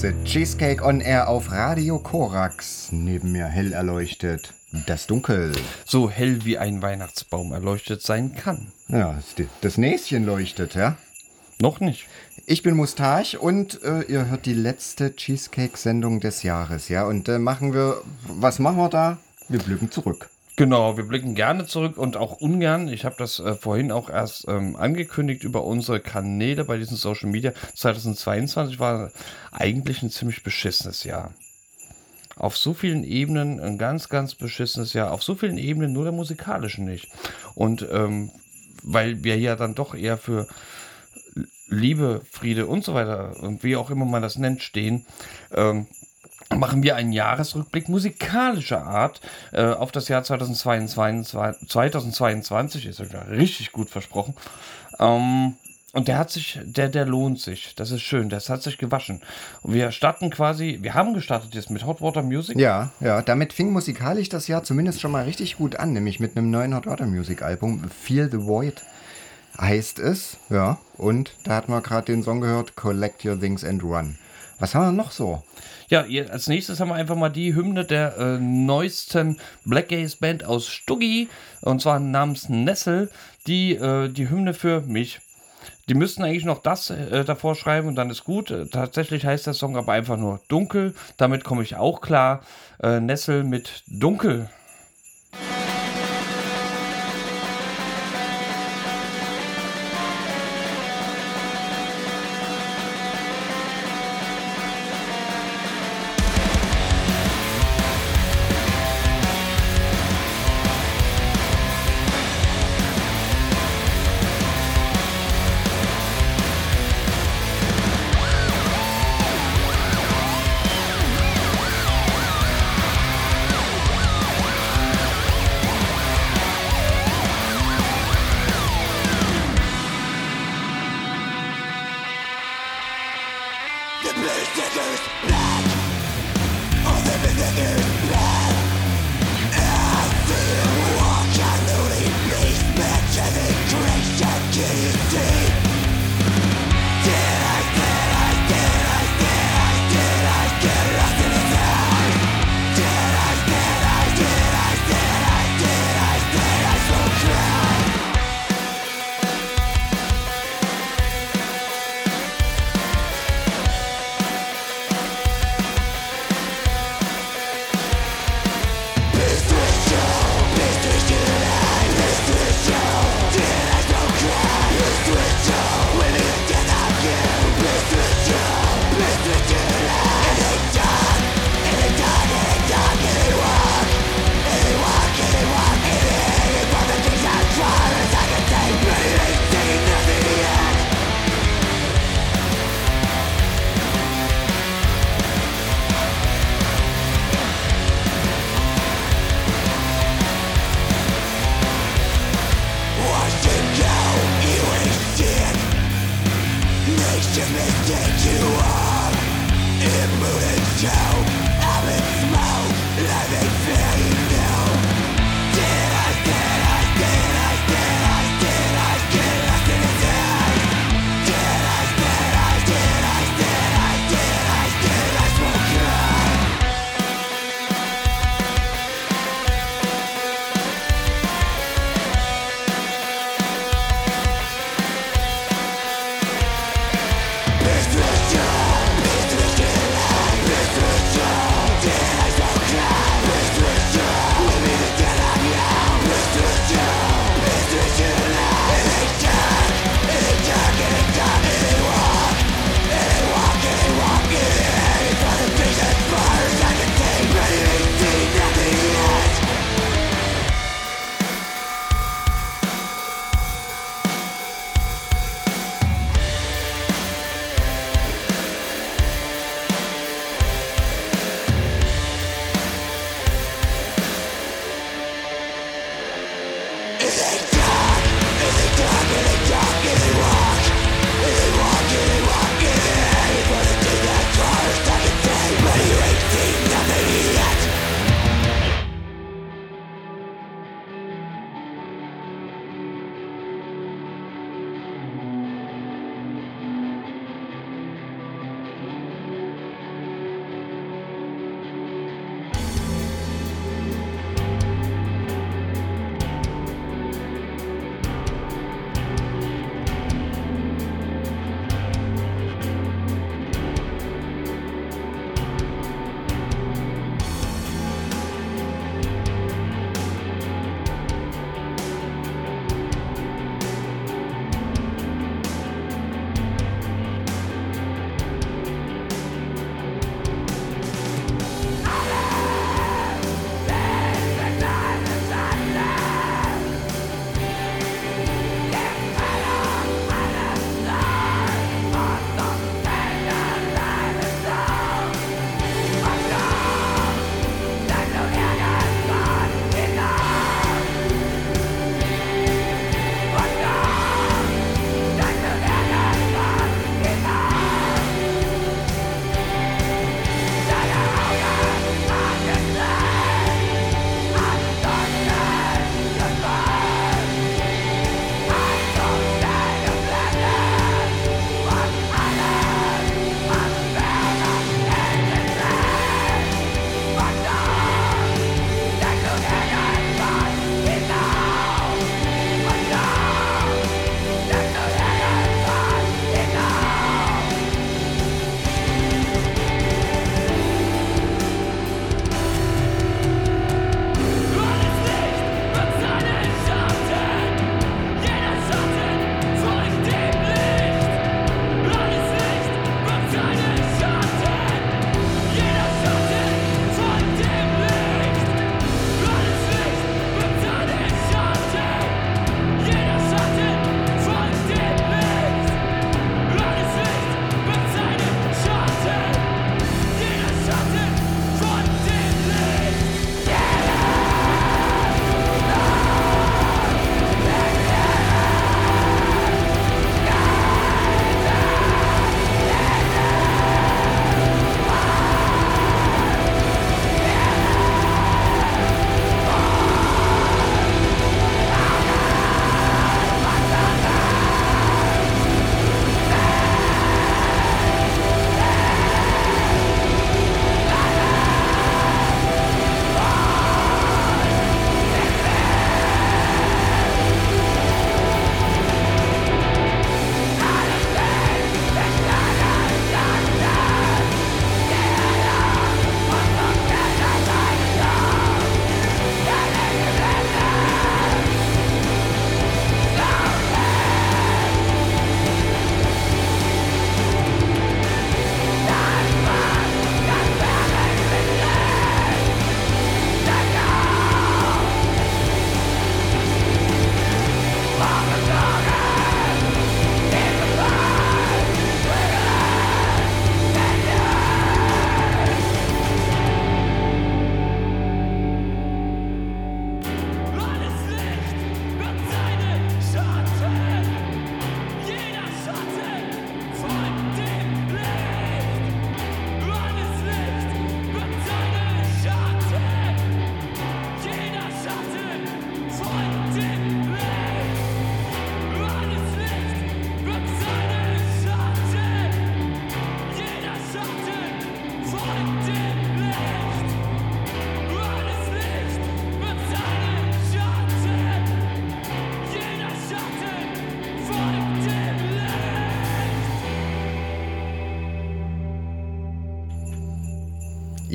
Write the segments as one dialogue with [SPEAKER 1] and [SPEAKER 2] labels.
[SPEAKER 1] The Cheesecake on Air auf Radio Korax. Neben mir hell erleuchtet das Dunkel.
[SPEAKER 2] So hell wie ein Weihnachtsbaum erleuchtet sein kann.
[SPEAKER 1] Ja, das Näschen leuchtet, ja?
[SPEAKER 2] Noch nicht.
[SPEAKER 1] Ich bin Mustache und äh, ihr hört die letzte Cheesecake-Sendung des Jahres, ja? Und äh, machen wir, was machen wir da? Wir blicken zurück.
[SPEAKER 2] Genau, wir blicken gerne zurück und auch ungern. Ich habe das äh, vorhin auch erst ähm, angekündigt über unsere Kanäle bei diesen Social Media. 2022 war eigentlich ein ziemlich beschissenes Jahr. Auf so vielen Ebenen ein ganz, ganz beschissenes Jahr. Auf so vielen Ebenen nur der musikalischen nicht. Und ähm, weil wir ja dann doch eher für Liebe, Friede und so weiter und wie auch immer man das nennt, stehen, ähm, machen wir einen Jahresrückblick musikalischer Art äh, auf das Jahr 2022, 2022 ist ja richtig gut versprochen. Ähm, und der hat sich, der, der lohnt sich. Das ist schön. Das hat sich gewaschen. Und wir starten quasi, wir haben gestartet jetzt mit Hot Water Music.
[SPEAKER 1] Ja, ja, damit fing musikalisch das Jahr zumindest schon mal richtig gut an, nämlich mit einem neuen Hot Water Music Album. Feel the Void heißt es. Ja, und da hatten wir gerade den Song gehört, Collect Your Things and Run. Was haben wir noch so?
[SPEAKER 2] Ja, als nächstes haben wir einfach mal die Hymne der äh, neuesten Black Gaze Band aus Stuggi, und zwar namens Nessel, die äh, die Hymne für mich. Die müssten eigentlich noch das äh, davor schreiben und dann ist gut. Äh, tatsächlich heißt der Song aber einfach nur Dunkel. Damit komme ich auch klar. Äh, Nessel mit Dunkel.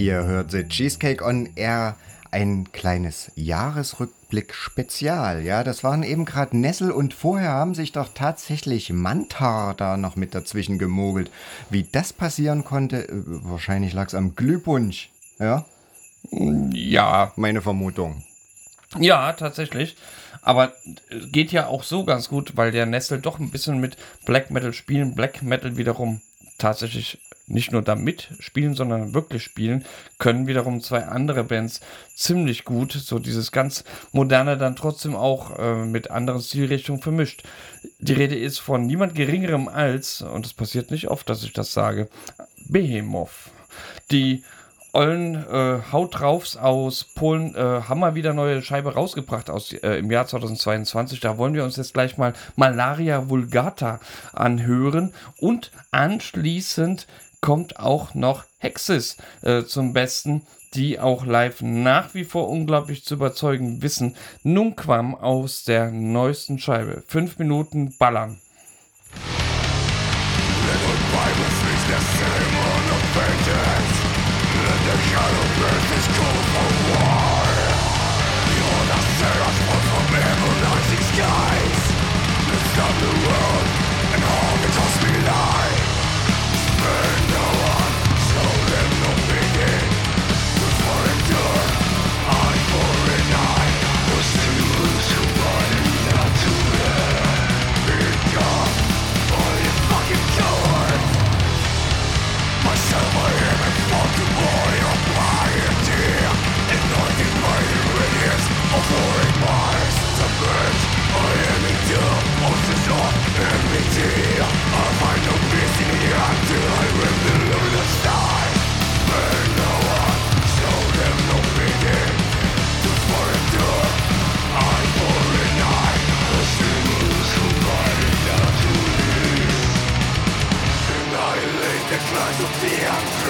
[SPEAKER 1] Ihr hört The Cheesecake on Air, ein kleines Jahresrückblick-Spezial. Ja, das waren eben gerade Nessel und vorher haben sich doch tatsächlich Mantar da noch mit dazwischen gemogelt. Wie das passieren konnte, äh, wahrscheinlich lag es am Glühpunsch. Ja,
[SPEAKER 2] Ja,
[SPEAKER 1] meine Vermutung.
[SPEAKER 2] Ja, tatsächlich. Aber äh, geht ja auch so ganz gut, weil der Nessel doch ein bisschen mit Black Metal spielen, Black Metal wiederum tatsächlich nicht nur da mitspielen, sondern wirklich spielen, können wiederum zwei andere Bands ziemlich gut. So dieses ganz moderne dann trotzdem auch äh, mit anderen Stilrichtungen vermischt. Die Rede ist von niemand geringerem als, und es passiert nicht oft, dass ich das sage, Behemoth. Die ollen äh, Haut draufs aus Polen äh, haben mal wieder neue Scheibe rausgebracht aus, äh, im Jahr 2022. Da wollen wir uns jetzt gleich mal Malaria vulgata anhören und anschließend kommt auch noch Hexis äh, zum Besten, die auch live nach wie vor unglaublich zu überzeugen wissen. Nunquam aus der neuesten Scheibe. Fünf Minuten ballern.
[SPEAKER 3] to fear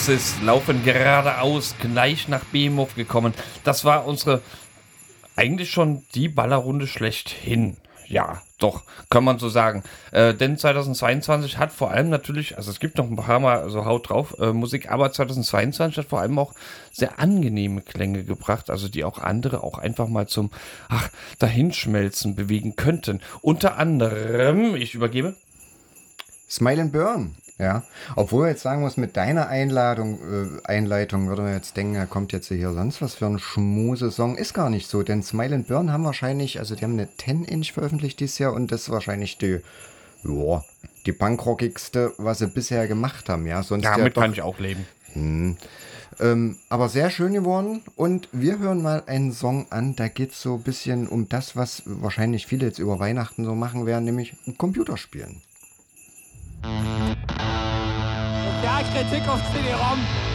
[SPEAKER 2] Hexes laufen geradeaus, gleich nach Behemoth gekommen. Das war unsere eigentlich schon die Ballerrunde schlechthin. Ja, doch, kann man so sagen. Äh, denn 2022 hat vor allem natürlich, also es gibt noch ein paar Mal so Haut drauf äh, Musik, aber 2022 hat vor allem auch sehr angenehme Klänge gebracht, also die auch andere auch einfach mal zum ach, Dahinschmelzen bewegen könnten. Unter anderem, ich übergebe.
[SPEAKER 1] Smile and Burn. Ja, obwohl jetzt sagen muss, mit deiner Einladung, äh, Einleitung würde man jetzt denken, er kommt jetzt hier sonst was für ein Schmuse-Song. Ist gar nicht so, denn Smile and Burn haben wahrscheinlich, also die haben eine 10-Inch veröffentlicht dieses Jahr und das ist wahrscheinlich die, ja, die punkrockigste, was sie bisher gemacht haben. Ja, sonst
[SPEAKER 2] Damit
[SPEAKER 1] ja
[SPEAKER 2] kann ich auch leben.
[SPEAKER 1] ähm, aber sehr schön geworden und wir hören mal einen Song an, da geht es so ein bisschen um das, was wahrscheinlich viele jetzt über Weihnachten so machen werden, nämlich Computerspielen.
[SPEAKER 4] Ja, critique au CD-ROM.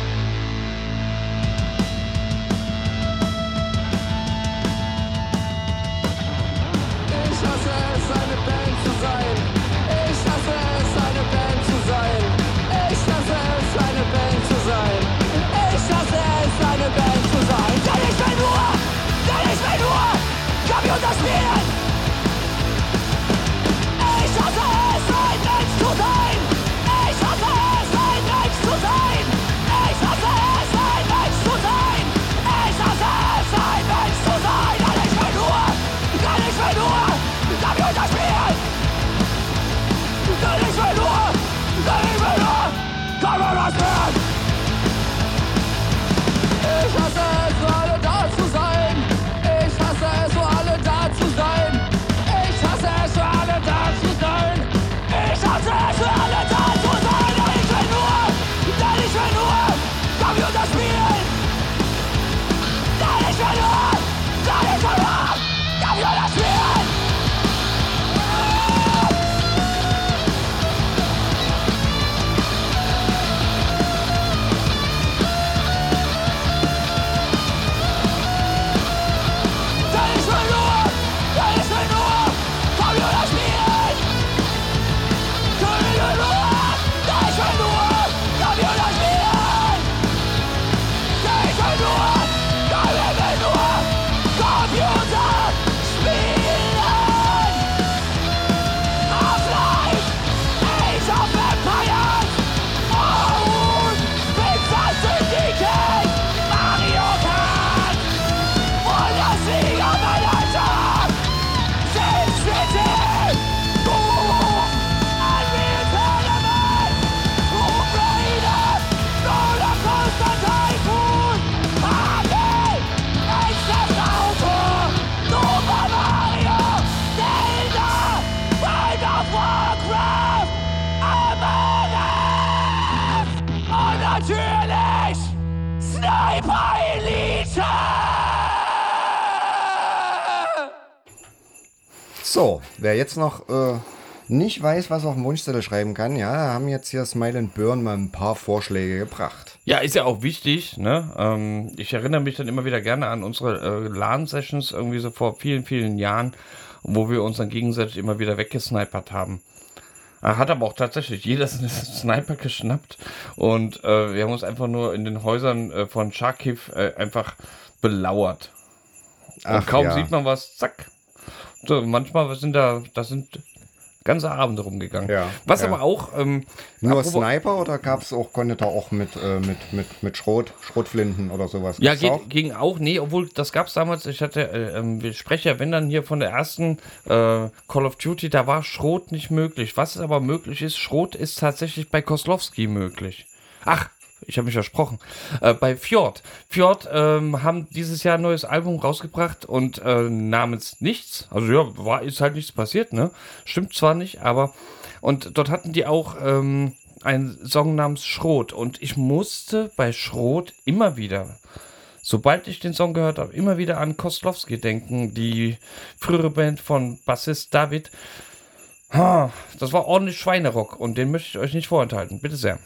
[SPEAKER 1] Wer jetzt noch äh, nicht weiß, was auf dem Wunschzettel schreiben kann, ja, haben jetzt hier Smile and Burn mal ein paar Vorschläge gebracht.
[SPEAKER 2] Ja, ist ja auch wichtig. Ne? Ähm, ich erinnere mich dann immer wieder gerne an unsere äh, LAN-Sessions, irgendwie so vor vielen, vielen Jahren, wo wir uns dann gegenseitig immer wieder weggesnipert haben. Er hat aber auch tatsächlich jeder einen Sniper geschnappt und äh, wir haben uns einfach nur in den Häusern äh, von Charkiv äh, einfach belauert.
[SPEAKER 1] Ach
[SPEAKER 2] und kaum
[SPEAKER 1] ja.
[SPEAKER 2] sieht man was, zack. So, manchmal sind da, das sind ganze Abende rumgegangen.
[SPEAKER 1] Ja,
[SPEAKER 2] was
[SPEAKER 1] ja.
[SPEAKER 2] aber auch ähm,
[SPEAKER 1] Nur Sniper oder gab's auch, konnte da auch mit, äh, mit, mit, mit Schrot, Schrotflinten oder sowas?
[SPEAKER 2] Ja,
[SPEAKER 1] Gab's auch?
[SPEAKER 2] geht, ging auch. Nee, obwohl das gab es damals. Ich hatte, äh, ähm, wir sprechen ja, wenn dann hier von der ersten äh, Call of Duty, da war Schrot nicht möglich. Was aber möglich ist, Schrot ist tatsächlich bei Koslowski möglich. Ach, ich habe mich versprochen. Äh, bei Fjord. Fjord ähm, haben dieses Jahr ein neues Album rausgebracht und äh, namens Nichts. Also ja, war, ist halt nichts passiert, ne? Stimmt zwar nicht, aber. Und dort hatten die auch ähm, einen Song namens Schrot. Und ich musste bei Schrot immer wieder sobald ich den Song gehört habe, immer wieder an Koslowski denken, die frühere Band von Bassist David. Ha, Das war ordentlich Schweinerock und den möchte ich euch nicht vorenthalten. Bitte sehr.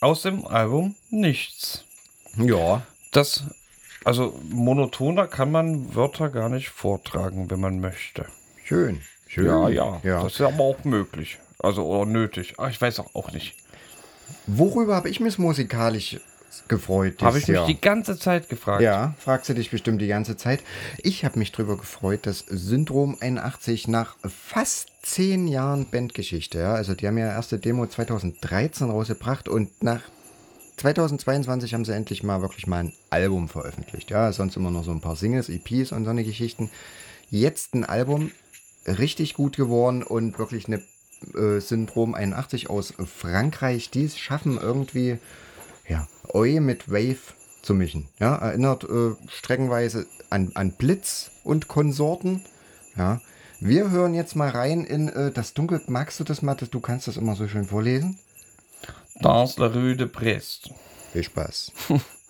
[SPEAKER 2] Aus dem Album Nichts.
[SPEAKER 4] Ja.
[SPEAKER 2] Das, also monotoner kann man Wörter gar nicht vortragen, wenn man möchte.
[SPEAKER 4] Schön. Schön.
[SPEAKER 2] Ja, ja,
[SPEAKER 4] ja.
[SPEAKER 2] Das ist aber auch möglich. Also oder nötig. Ach, ich weiß auch, auch nicht.
[SPEAKER 4] Worüber habe ich mich musikalisch gefreut?
[SPEAKER 2] Habe ich mich
[SPEAKER 4] Jahr?
[SPEAKER 2] die ganze Zeit gefragt.
[SPEAKER 4] Ja, fragst du dich bestimmt die ganze Zeit. Ich habe mich drüber gefreut, dass Syndrom 81 nach fast zehn Jahren Bandgeschichte, ja, also die haben ja erste Demo 2013 rausgebracht und nach 2022 haben sie endlich mal wirklich mal ein Album veröffentlicht. Ja, sonst immer noch so ein paar Singles, EPs und so eine Geschichten. Jetzt ein Album, richtig gut geworden und wirklich eine äh, Syndrom 81 aus Frankreich, die es schaffen irgendwie Oi mit Wave zu mischen. Ja, erinnert äh, streckenweise an, an Blitz und Konsorten. Ja, wir hören jetzt mal rein in äh, das Dunkel. Magst du das mal? Du kannst das immer so schön vorlesen.
[SPEAKER 2] Dans la rue de Brest.
[SPEAKER 4] Viel Spaß.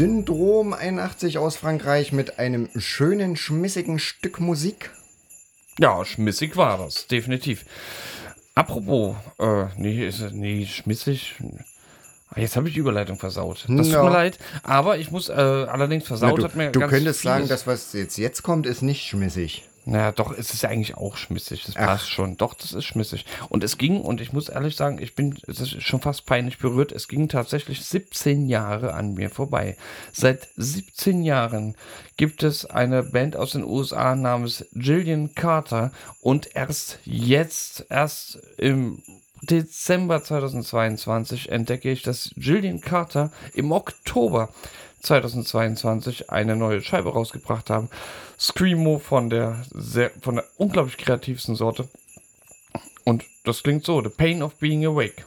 [SPEAKER 4] Syndrom 81 aus Frankreich mit einem schönen, schmissigen Stück Musik.
[SPEAKER 2] Ja, schmissig war das, definitiv. Apropos, äh, nee, ist, nee, schmissig. Ah, Jetzt habe ich die Überleitung versaut. Das
[SPEAKER 4] Ja.
[SPEAKER 2] tut mir leid. Aber ich muss äh, allerdings
[SPEAKER 4] Na,
[SPEAKER 2] versaut
[SPEAKER 4] du
[SPEAKER 2] hat mir
[SPEAKER 4] du könntest sagen,
[SPEAKER 2] vieles-
[SPEAKER 4] das, was jetzt, jetzt kommt, ist nicht schmissig.
[SPEAKER 2] Naja, doch, es ist ja eigentlich auch schmissig. Das passt schon. Doch, das ist schmissig. Und es ging, und ich muss ehrlich sagen, ich bin, es ist schon fast peinlich berührt, es ging tatsächlich 17 Jahre an mir vorbei. Seit 17 Jahren gibt es eine Band aus den USA namens Jillian Carter und erst jetzt, erst im Dezember 2022 entdecke ich, dass Jillian Carter im Oktober 2022 eine neue Scheibe rausgebracht haben. Screamo von der sehr, von der unglaublich kreativsten Sorte. Und das klingt so: The Pain of Being Awake.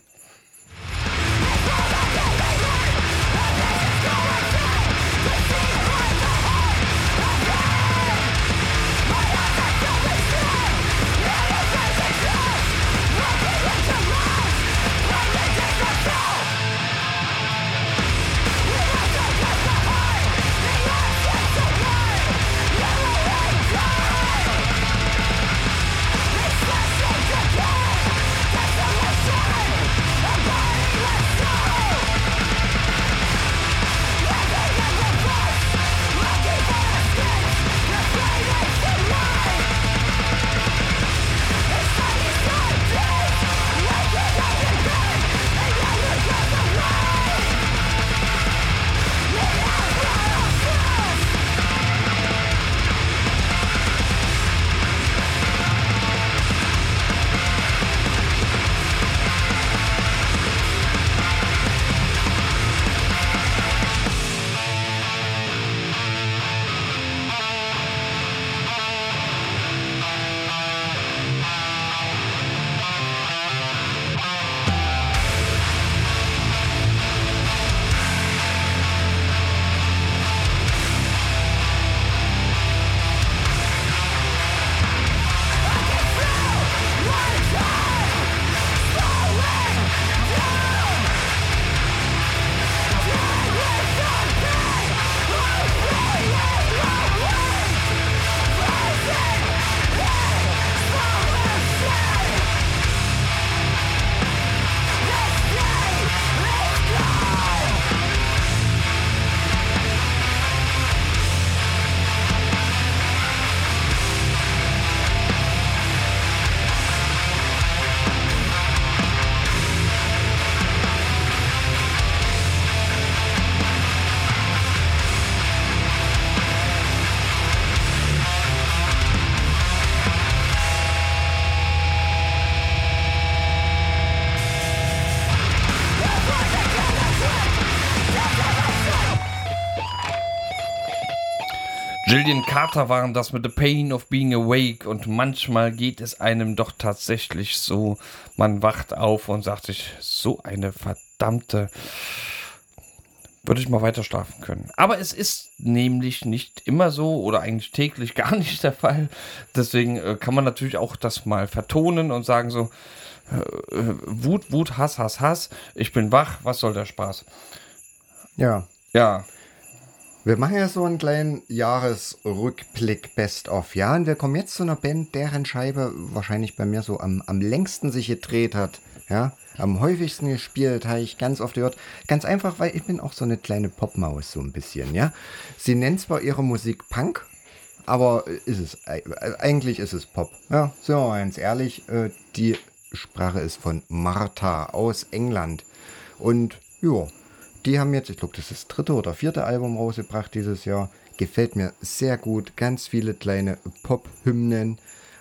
[SPEAKER 2] Gillian Carter waren das mit The Pain of Being Awake und manchmal geht es einem doch tatsächlich so, man wacht auf und sagt sich, so eine verdammte, würde ich mal weiter schlafen können. Aber es ist nämlich nicht immer so oder eigentlich täglich gar nicht der Fall. Deswegen äh, kann man natürlich auch das mal vertonen und sagen so, äh, äh, Wut, Wut, Hass, Hass, Hass, ich bin wach, was soll der Spaß?
[SPEAKER 1] Ja.
[SPEAKER 2] Ja,
[SPEAKER 1] Wir machen ja so einen kleinen Jahresrückblick Best-of, ja. Und wir kommen jetzt zu einer Band, deren Scheibe wahrscheinlich bei mir so am, am längsten sich gedreht hat, ja. Am häufigsten gespielt, habe ich ganz oft gehört. Ganz einfach, weil ich bin auch so eine kleine Popmaus, so ein bisschen, ja. Sie nennt zwar ihre Musik Punk, aber ist es, äh, eigentlich ist es Pop. Ja, mal ganz ehrlich, äh, die Sprache ist von Martha aus England. Und ja, die haben jetzt, ich glaube, das ist das dritte oder vierte Album rausgebracht dieses Jahr. Gefällt mir sehr gut. Ganz viele kleine Pop-Hymnen.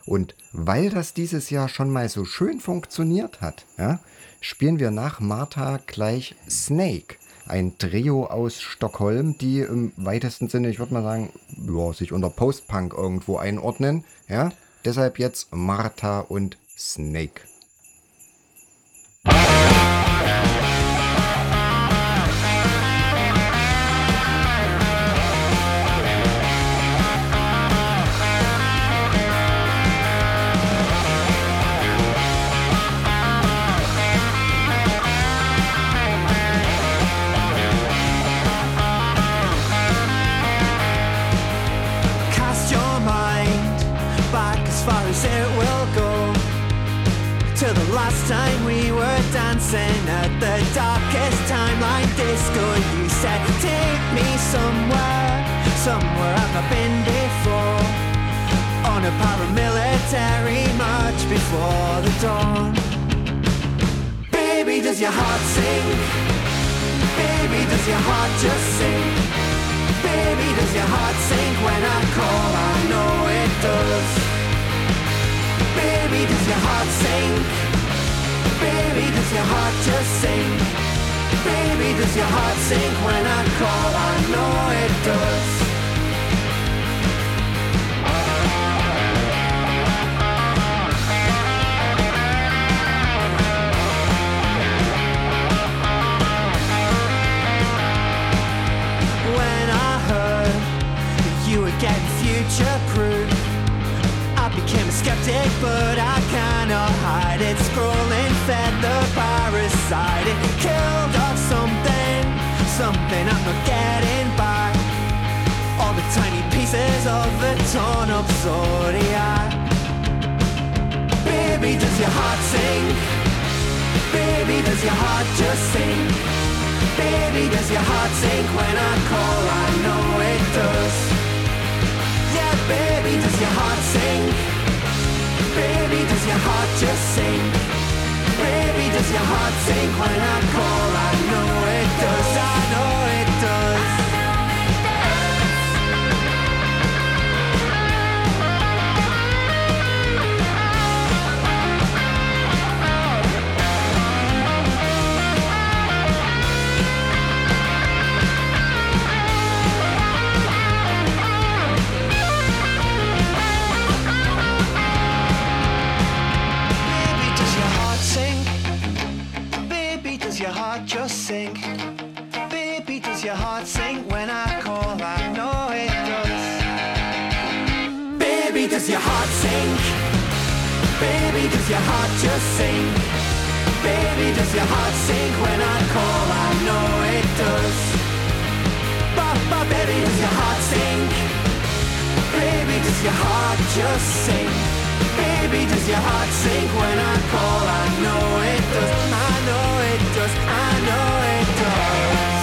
[SPEAKER 1] Und weil das dieses Jahr schon mal so schön funktioniert hat, ja, spielen wir nach Martha gleich Snake. Ein Trio aus Stockholm, die im weitesten Sinne, ich würde mal sagen, ja, sich unter Post-Punk irgendwo einordnen. Ja, deshalb jetzt Martha und Snake.
[SPEAKER 5] Dancing at the darkest timeline disco. You said, Take me somewhere, somewhere I've not been before. On a paramilitary march before the dawn. Baby, does your heart sing? Baby, does your heart just sing? Baby, does your heart sink when I call? I know it does. Baby, does your heart sink? Baby, does your heart just sink? Baby, does your heart sink when I call? I know it does. When I heard that you were getting future proof, became a skeptic, but I cannot hide it. Scrolling fed the parasite, it killed off something, something I'm not getting back. All the tiny pieces of the torn up zodiac. Baby, does your heart sing? Baby, does your heart just sing? Baby, does your heart sink when I call? I know it does. Just sink? Baby, does your heart sink when I call? I Baby, does your heart just sink? Baby, does your heart sink when I call? I know it does. Ba, baby, does your heart sink? Baby, does your heart just sink? Baby, does your heart sink when I call? I know it does. I know it does. I know it does.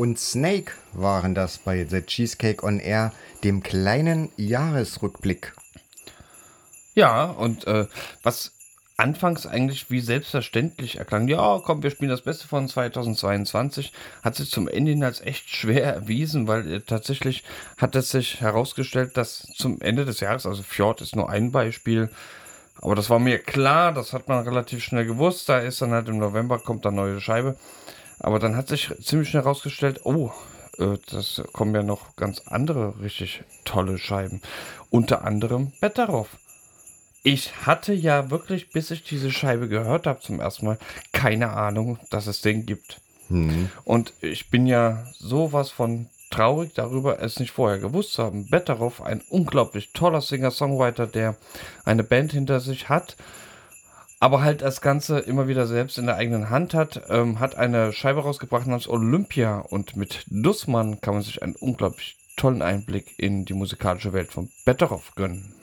[SPEAKER 1] Und Snake waren das bei The Cheesecake on Air, dem kleinen Jahresrückblick.
[SPEAKER 6] Ja, und äh, was anfangs eigentlich wie selbstverständlich erklang, ja, komm, wir spielen das Beste von 2022, hat sich zum Ende hin als echt schwer erwiesen, weil äh, tatsächlich hat es sich herausgestellt, dass zum Ende des Jahres, also Fjord ist nur ein Beispiel, aber das war mir klar, das hat man relativ schnell gewusst, da ist dann halt im November kommt dann neue Scheibe, aber dann hat sich ziemlich schnell herausgestellt, oh, äh, das kommen ja noch ganz andere richtig tolle Scheiben, unter anderem Betteroff ich hatte ja wirklich, bis ich diese Scheibe gehört habe zum ersten Mal, keine Ahnung, dass es den gibt. Und ich bin ja sowas von traurig darüber, es nicht vorher gewusst zu haben. Betteroff, ein unglaublich toller Singer-Songwriter, der eine Band hinter sich hat, aber halt das Ganze immer wieder selbst in der eigenen Hand hat, ähm, hat eine Scheibe rausgebracht namens Olympia und mit Dussmann kann man sich einen unglaublich tollen Einblick in die musikalische Welt von Betteroff gönnen.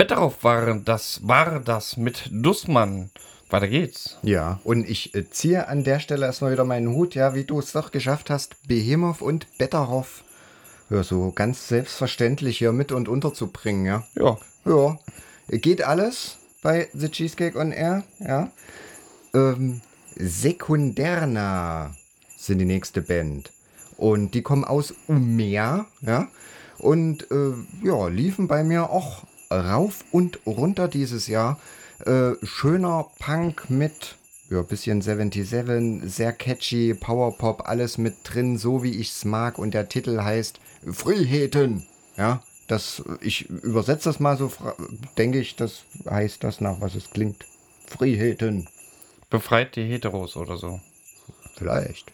[SPEAKER 6] Betteroff war das, war das mit Dussmann. Weiter geht's.
[SPEAKER 1] Ja, und ich äh, ziehe an der Stelle erstmal wieder meinen Hut, ja, wie du es doch geschafft hast, Behemoth und Betterhoff ja, so ganz selbstverständlich hier mit und unterzubringen, ja.
[SPEAKER 6] Ja.
[SPEAKER 1] Ja, geht alles bei The Cheesecake on Air, ja.
[SPEAKER 4] Ähm, Sekunderna sind die nächste Band. Und die kommen aus Umeå, ja. Und äh, ja, liefen bei mir auch rauf und runter dieses Jahr. Äh, schöner Punk mit ja, bisschen 77, sehr catchy, Powerpop, alles mit drin, so wie ich's mag. Und der Titel heißt Friheden. Ja, das, ich übersetze das mal so, denke ich, das heißt das nach, was es klingt. Friheden.
[SPEAKER 2] Befreit die Heteros oder so.
[SPEAKER 4] Vielleicht.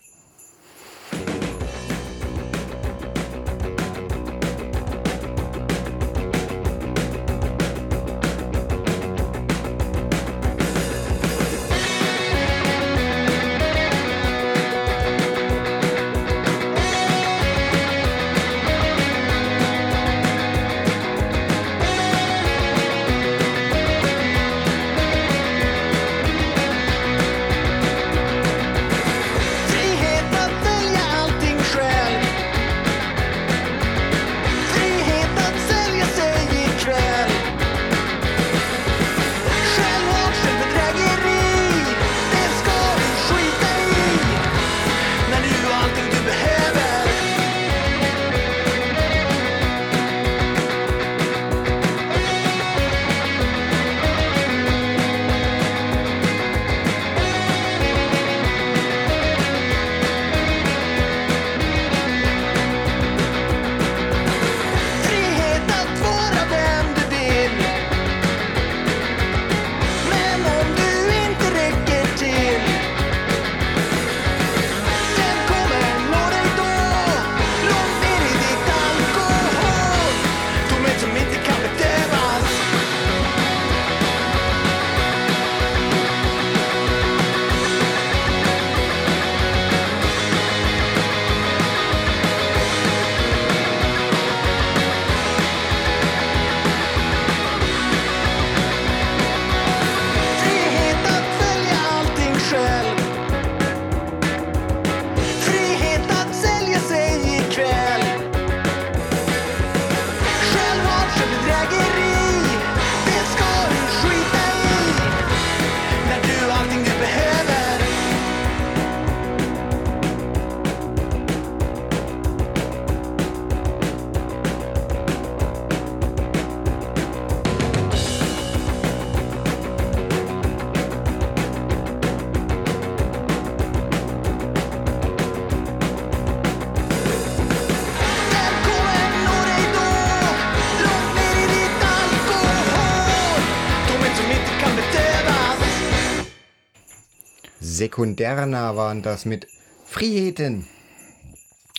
[SPEAKER 4] Sekunderna waren das mit Friheden.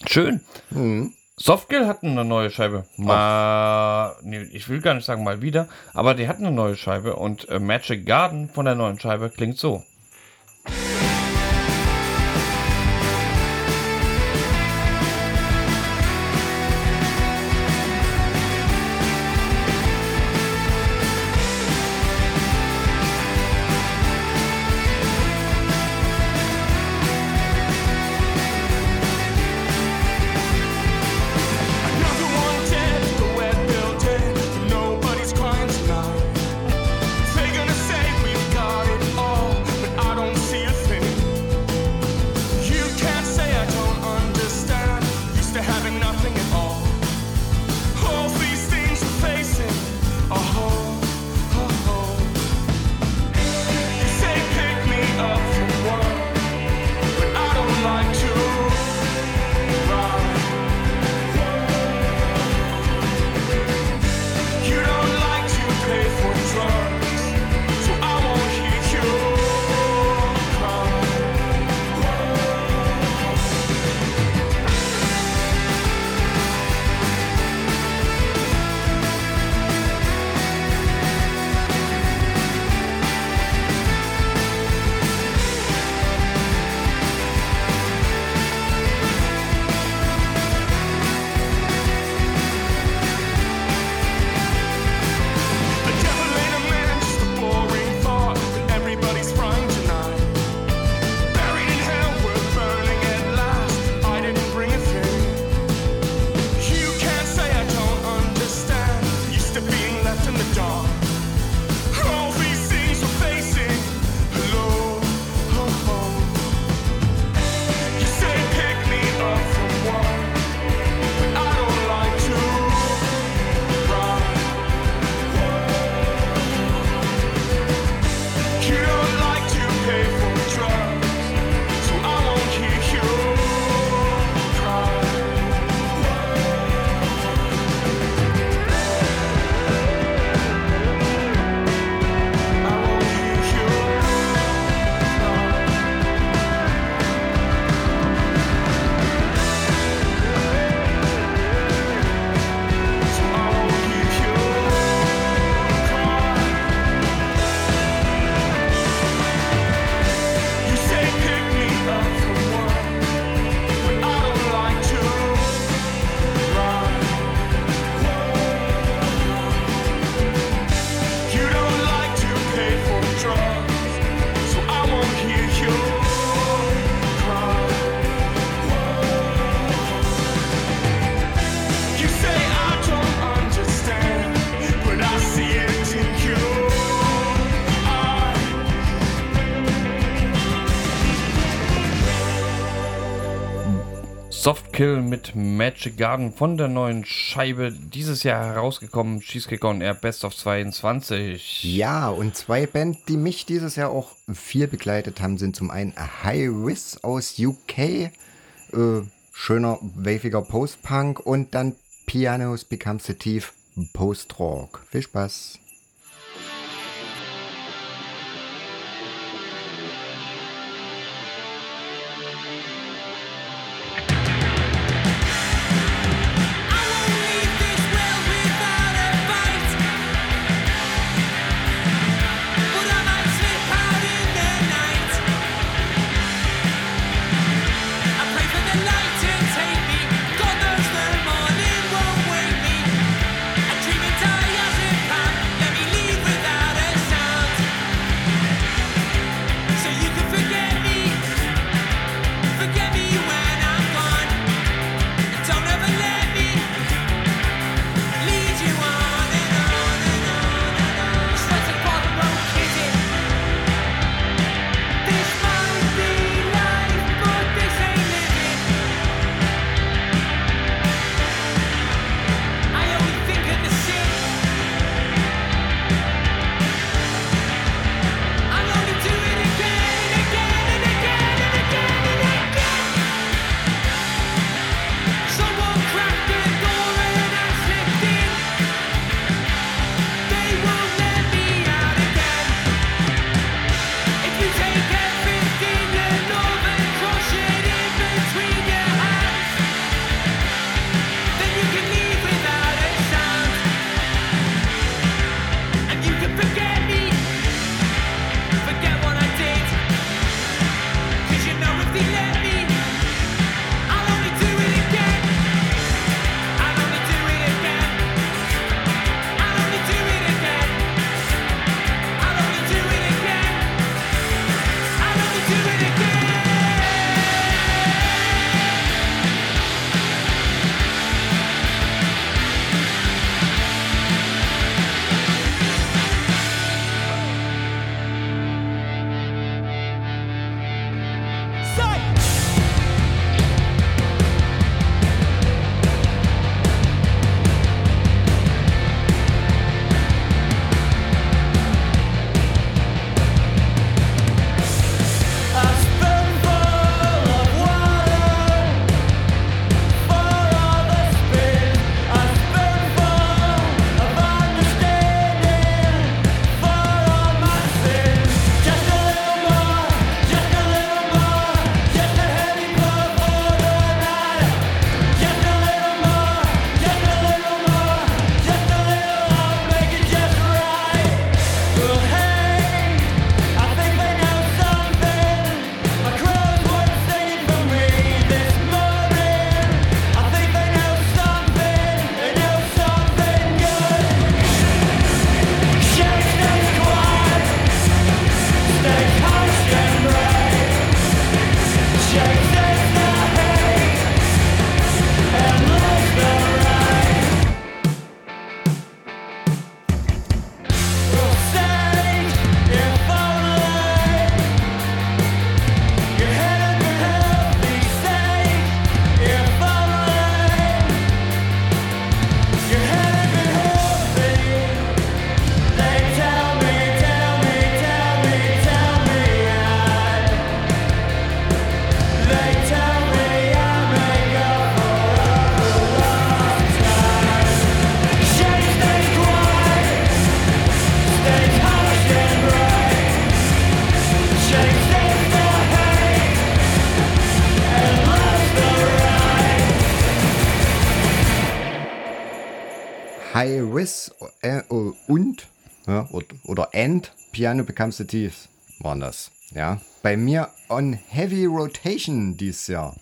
[SPEAKER 2] Schön. Softkill hatten eine neue Scheibe. Mal, nee, ich will gar nicht sagen mal wieder, aber die hatten eine neue Scheibe und äh, Magic Garden von der neuen Scheibe klingt so. Kill mit Magic Garden von der neuen Scheibe dieses Jahr herausgekommen. Cheesecake on Air Best of 22.
[SPEAKER 5] Ja, und zwei Bands, die mich dieses Jahr auch viel begleitet haben, sind zum einen High Riz aus UK, äh, schöner, waviger Post-Punk und dann Pianos Becomes the Thief Post-Rock. Viel Spaß! Piano Becomes the Thief waren das. Ja. Bei mir on Heavy Rotation dieses Jahr.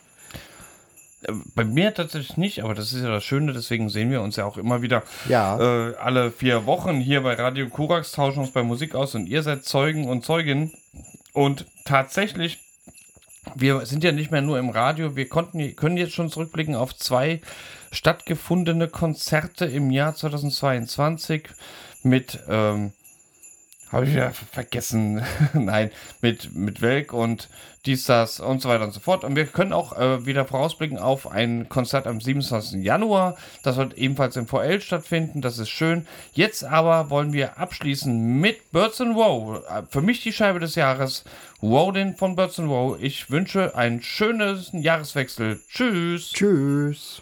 [SPEAKER 2] Bei mir tatsächlich nicht, aber das ist ja das Schöne, deswegen sehen wir uns ja auch immer wieder
[SPEAKER 5] ja.
[SPEAKER 2] äh, alle vier Wochen hier bei Radio Korax, tauschen uns bei Musik aus und ihr seid Zeugen und Zeugin. Und tatsächlich, wir sind ja nicht mehr nur im Radio, wir konnten, können jetzt schon zurückblicken auf zwei stattgefundene Konzerte im Jahr 2022 mit. Ähm, habe ich wieder vergessen. Nein, mit, mit Welk und dies, das und so weiter und so fort. Und wir können auch äh, wieder vorausblicken auf ein Konzert am 27. Januar. Das wird ebenfalls im VL stattfinden. Das ist schön. Jetzt aber wollen wir abschließen mit Birds and Woe. Äh, Für mich die Scheibe des Jahres. Wodin von Birds and Woe. Ich wünsche einen schönen Jahreswechsel. Tschüss.
[SPEAKER 1] Tschüss.